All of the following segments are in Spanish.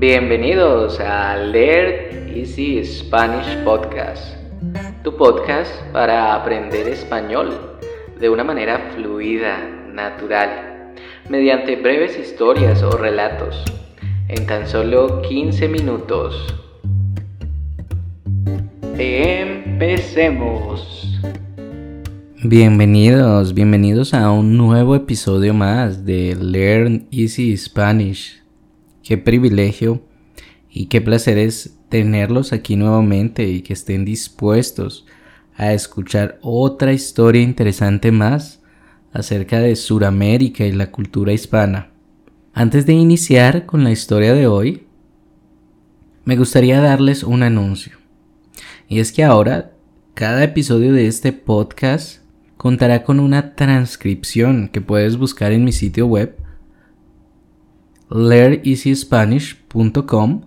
Bienvenidos a Learn Easy Spanish Podcast, tu podcast para aprender español de una manera fluida, natural, mediante breves historias o relatos, en tan solo 15 minutos. Empecemos. Bienvenidos, bienvenidos a un nuevo episodio más de Learn Easy Spanish. Qué privilegio y qué placer es tenerlos aquí nuevamente y que estén dispuestos a escuchar otra historia interesante más acerca de Sudamérica y la cultura hispana. Antes de iniciar con la historia de hoy, me gustaría darles un anuncio. Y es que ahora cada episodio de este podcast contará con una transcripción que puedes buscar en mi sitio web learneasyspanish.com.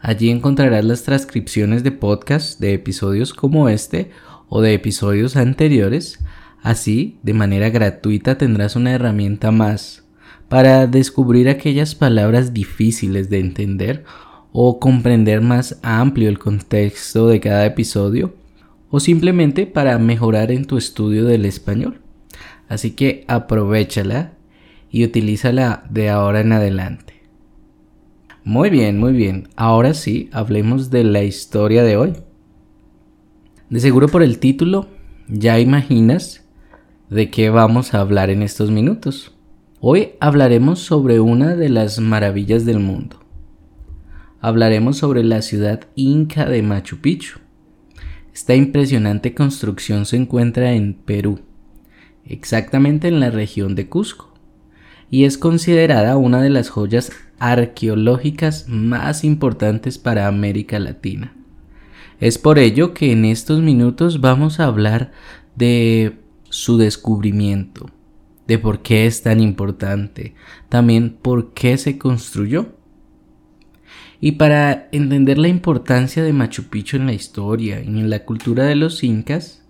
Allí encontrarás las transcripciones de podcast de episodios como este o de episodios anteriores. Así, de manera gratuita tendrás una herramienta más para descubrir aquellas palabras difíciles de entender o comprender más amplio el contexto de cada episodio o simplemente para mejorar en tu estudio del español. Así que aprovechala y utilízala de ahora en adelante. Muy bien, muy bien. Ahora sí, hablemos de la historia de hoy. De seguro por el título ya imaginas de qué vamos a hablar en estos minutos. Hoy hablaremos sobre una de las maravillas del mundo. Hablaremos sobre la ciudad inca de Machu Picchu. Esta impresionante construcción se encuentra en Perú, exactamente en la región de Cusco y es considerada una de las joyas arqueológicas más importantes para América Latina. Es por ello que en estos minutos vamos a hablar de su descubrimiento, de por qué es tan importante, también por qué se construyó. Y para entender la importancia de Machu Picchu en la historia y en la cultura de los incas,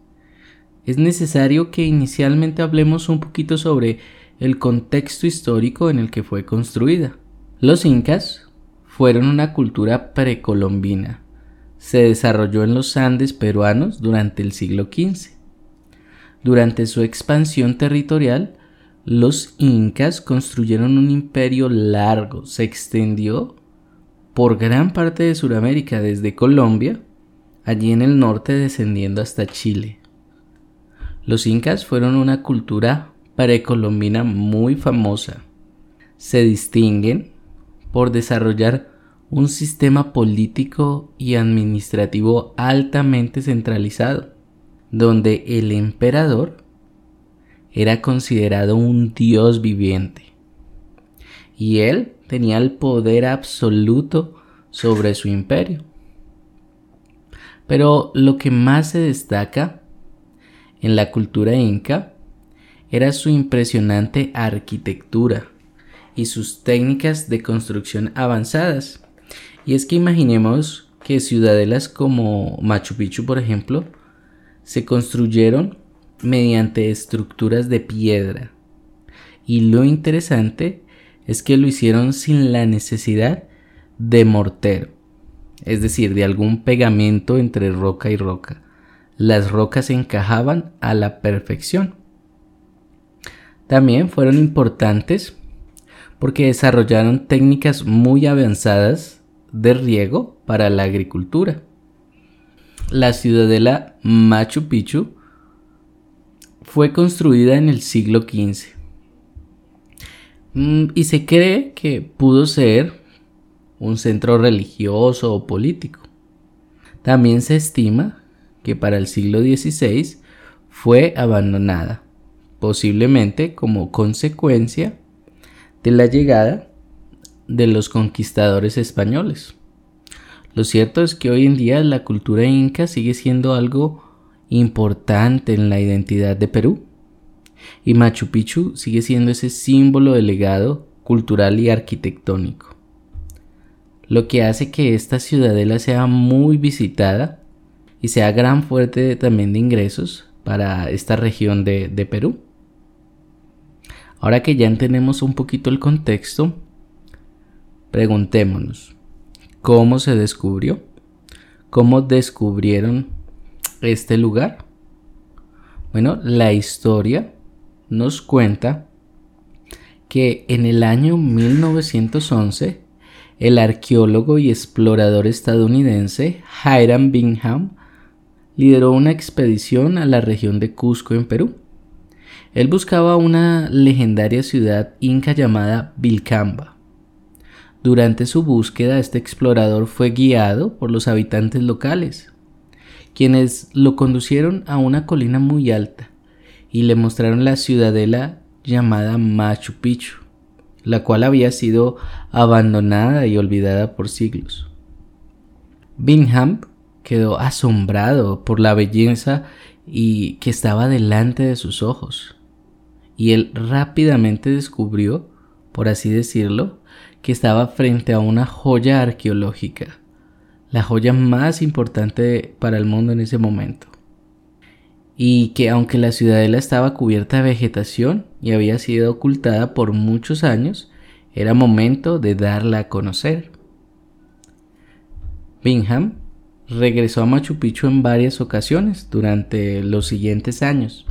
es necesario que inicialmente hablemos un poquito sobre el contexto histórico en el que fue construida. Los incas fueron una cultura precolombina. Se desarrolló en los Andes peruanos durante el siglo XV. Durante su expansión territorial, los incas construyeron un imperio largo, se extendió por gran parte de Sudamérica, desde Colombia, allí en el norte descendiendo hasta Chile. Los incas fueron una cultura precolombina muy famosa. Se distinguen por desarrollar un sistema político y administrativo altamente centralizado, donde el emperador era considerado un dios viviente y él tenía el poder absoluto sobre su imperio. Pero lo que más se destaca en la cultura inca era su impresionante arquitectura y sus técnicas de construcción avanzadas. Y es que imaginemos que ciudadelas como Machu Picchu, por ejemplo, se construyeron mediante estructuras de piedra. Y lo interesante es que lo hicieron sin la necesidad de mortero, es decir, de algún pegamento entre roca y roca. Las rocas encajaban a la perfección. También fueron importantes porque desarrollaron técnicas muy avanzadas de riego para la agricultura. La ciudadela Machu Picchu fue construida en el siglo XV mm, y se cree que pudo ser un centro religioso o político. También se estima que para el siglo XVI fue abandonada posiblemente como consecuencia de la llegada de los conquistadores españoles. Lo cierto es que hoy en día la cultura inca sigue siendo algo importante en la identidad de Perú y Machu Picchu sigue siendo ese símbolo de legado cultural y arquitectónico, lo que hace que esta ciudadela sea muy visitada y sea gran fuerte también de ingresos para esta región de, de Perú. Ahora que ya entendemos un poquito el contexto, Preguntémonos, ¿cómo se descubrió? ¿Cómo descubrieron este lugar? Bueno, la historia nos cuenta que en el año 1911 el arqueólogo y explorador estadounidense Hiram Bingham lideró una expedición a la región de Cusco en Perú. Él buscaba una legendaria ciudad inca llamada Vilcamba. Durante su búsqueda, este explorador fue guiado por los habitantes locales, quienes lo conducieron a una colina muy alta y le mostraron la ciudadela llamada Machu Picchu, la cual había sido abandonada y olvidada por siglos. Bingham quedó asombrado por la belleza y que estaba delante de sus ojos y él rápidamente descubrió, por así decirlo, que estaba frente a una joya arqueológica, la joya más importante para el mundo en ese momento. Y que aunque la ciudadela estaba cubierta de vegetación y había sido ocultada por muchos años, era momento de darla a conocer. Bingham regresó a Machu Picchu en varias ocasiones durante los siguientes años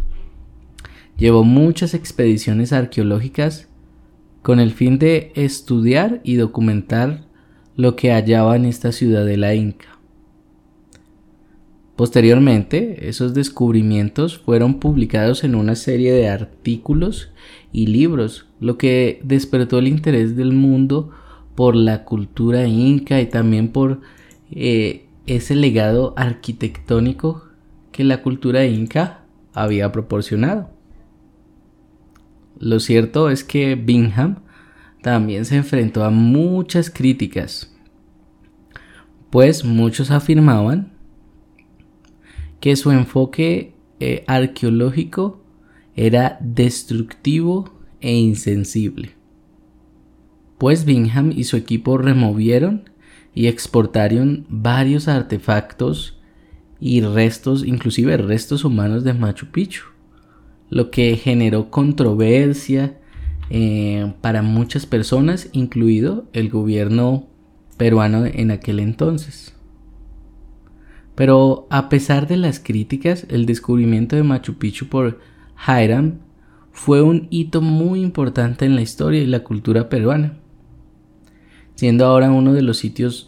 Llevó muchas expediciones arqueológicas con el fin de estudiar y documentar lo que hallaba en esta ciudadela inca. Posteriormente, esos descubrimientos fueron publicados en una serie de artículos y libros, lo que despertó el interés del mundo por la cultura inca y también por eh, ese legado arquitectónico que la cultura inca había proporcionado. Lo cierto es que Bingham también se enfrentó a muchas críticas, pues muchos afirmaban que su enfoque eh, arqueológico era destructivo e insensible. Pues Bingham y su equipo removieron y exportaron varios artefactos y restos, inclusive restos humanos de Machu Picchu lo que generó controversia eh, para muchas personas, incluido el gobierno peruano en aquel entonces. Pero a pesar de las críticas, el descubrimiento de Machu Picchu por Hiram fue un hito muy importante en la historia y la cultura peruana, siendo ahora uno de los sitios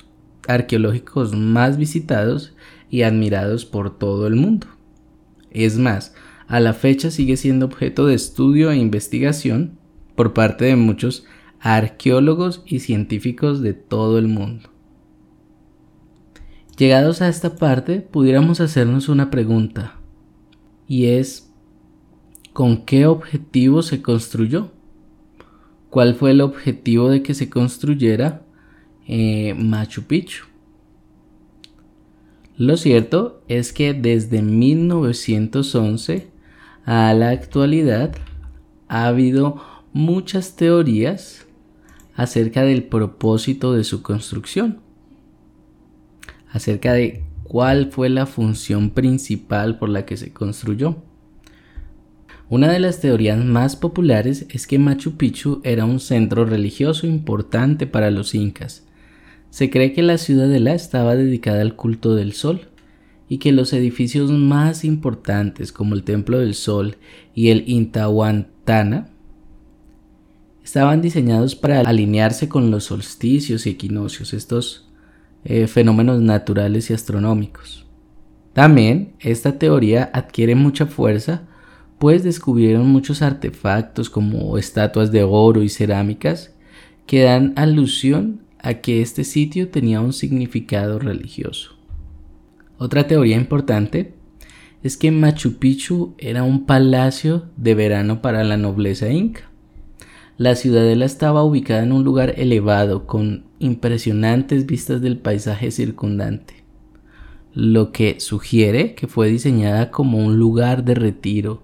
arqueológicos más visitados y admirados por todo el mundo. Es más, a la fecha sigue siendo objeto de estudio e investigación por parte de muchos arqueólogos y científicos de todo el mundo. Llegados a esta parte, pudiéramos hacernos una pregunta, y es, ¿con qué objetivo se construyó? ¿Cuál fue el objetivo de que se construyera eh, Machu Picchu? Lo cierto es que desde 1911 a la actualidad ha habido muchas teorías acerca del propósito de su construcción, acerca de cuál fue la función principal por la que se construyó. Una de las teorías más populares es que Machu Picchu era un centro religioso importante para los incas. Se cree que la ciudadela estaba dedicada al culto del sol, y que los edificios más importantes como el Templo del Sol y el Intahuantana estaban diseñados para alinearse con los solsticios y equinoccios, estos eh, fenómenos naturales y astronómicos. También esta teoría adquiere mucha fuerza pues descubrieron muchos artefactos como estatuas de oro y cerámicas que dan alusión a que este sitio tenía un significado religioso. Otra teoría importante es que Machu Picchu era un palacio de verano para la nobleza inca. La ciudadela estaba ubicada en un lugar elevado con impresionantes vistas del paisaje circundante, lo que sugiere que fue diseñada como un lugar de retiro,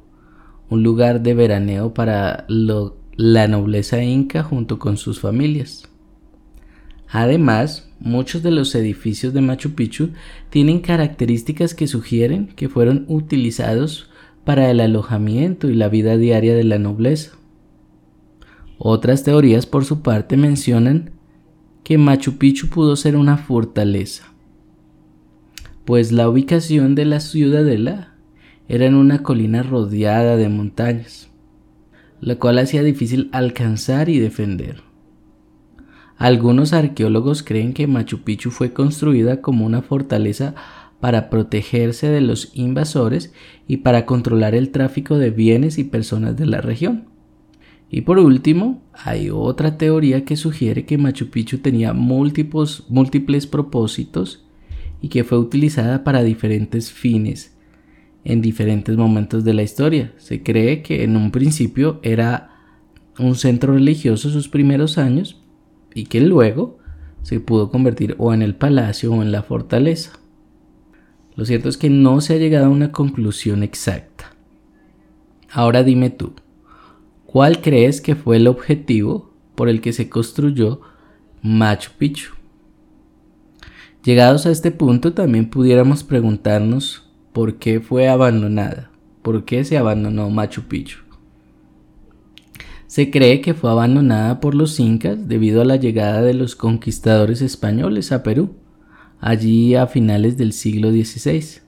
un lugar de veraneo para la nobleza inca junto con sus familias. Además, muchos de los edificios de Machu Picchu tienen características que sugieren que fueron utilizados para el alojamiento y la vida diaria de la nobleza. Otras teorías, por su parte, mencionan que Machu Picchu pudo ser una fortaleza, pues la ubicación de la ciudadela era en una colina rodeada de montañas, la cual hacía difícil alcanzar y defender. Algunos arqueólogos creen que Machu Picchu fue construida como una fortaleza para protegerse de los invasores y para controlar el tráfico de bienes y personas de la región. Y por último, hay otra teoría que sugiere que Machu Picchu tenía múltiples, múltiples propósitos y que fue utilizada para diferentes fines en diferentes momentos de la historia. Se cree que en un principio era un centro religioso sus primeros años y que luego se pudo convertir o en el palacio o en la fortaleza. Lo cierto es que no se ha llegado a una conclusión exacta. Ahora dime tú, ¿cuál crees que fue el objetivo por el que se construyó Machu Picchu? Llegados a este punto también pudiéramos preguntarnos por qué fue abandonada, por qué se abandonó Machu Picchu. Se cree que fue abandonada por los incas debido a la llegada de los conquistadores españoles a Perú allí a finales del siglo XVI.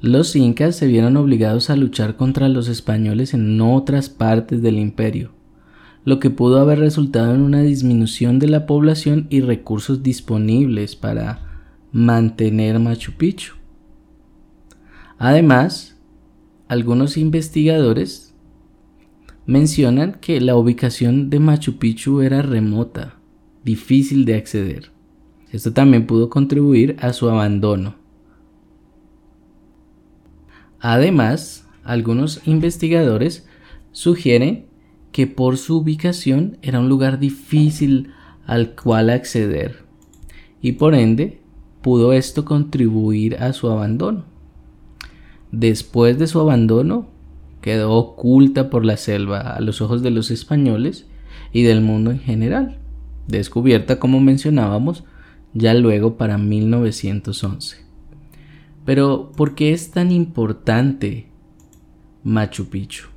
Los incas se vieron obligados a luchar contra los españoles en otras partes del imperio, lo que pudo haber resultado en una disminución de la población y recursos disponibles para mantener Machu Picchu. Además, algunos investigadores mencionan que la ubicación de Machu Picchu era remota, difícil de acceder. Esto también pudo contribuir a su abandono. Además, algunos investigadores sugieren que por su ubicación era un lugar difícil al cual acceder y por ende pudo esto contribuir a su abandono. Después de su abandono, quedó oculta por la selva a los ojos de los españoles y del mundo en general, descubierta como mencionábamos ya luego para 1911. Pero, ¿por qué es tan importante Machu Picchu?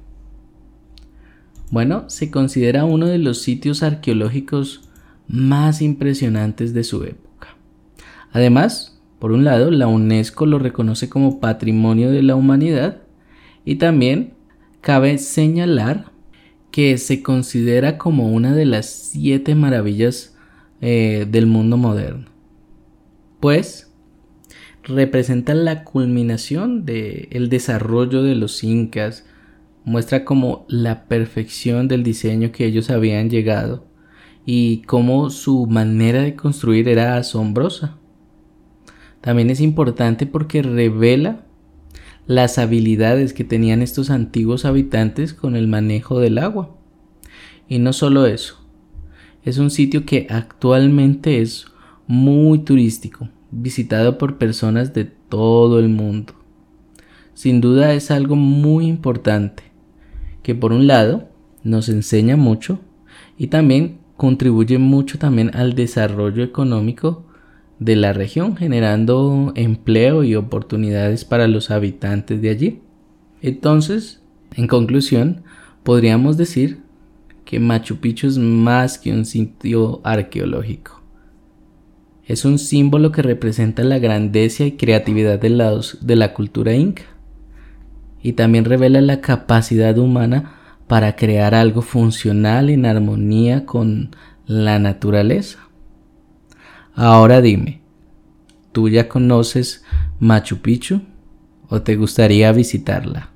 Bueno, se considera uno de los sitios arqueológicos más impresionantes de su época. Además, por un lado, la UNESCO lo reconoce como Patrimonio de la Humanidad y también cabe señalar que se considera como una de las siete maravillas eh, del mundo moderno pues representa la culminación del desarrollo de los incas, muestra como la perfección del diseño que ellos habían llegado y cómo su manera de construir era asombrosa. También es importante porque revela las habilidades que tenían estos antiguos habitantes con el manejo del agua. Y no solo eso, es un sitio que actualmente es muy turístico, visitado por personas de todo el mundo. Sin duda es algo muy importante, que por un lado nos enseña mucho y también contribuye mucho también al desarrollo económico de la región, generando empleo y oportunidades para los habitantes de allí. Entonces, en conclusión, podríamos decir que Machu Picchu es más que un sitio arqueológico es un símbolo que representa la grandeza y creatividad de la, de la cultura inca y también revela la capacidad humana para crear algo funcional en armonía con la naturaleza. Ahora dime, ¿tú ya conoces Machu Picchu o te gustaría visitarla?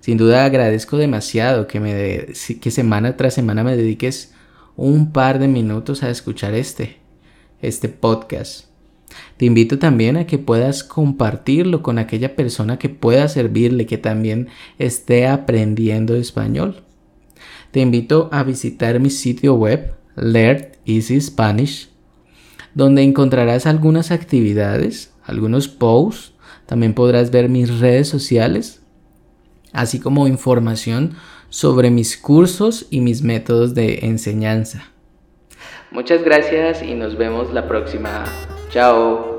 Sin duda agradezco demasiado que, me que semana tras semana me dediques un par de minutos a escuchar este este podcast. Te invito también a que puedas compartirlo con aquella persona que pueda servirle, que también esté aprendiendo español. Te invito a visitar mi sitio web, Learn Easy Spanish, donde encontrarás algunas actividades, algunos posts, también podrás ver mis redes sociales, así como información sobre mis cursos y mis métodos de enseñanza. Muchas gracias y nos vemos la próxima. Chao.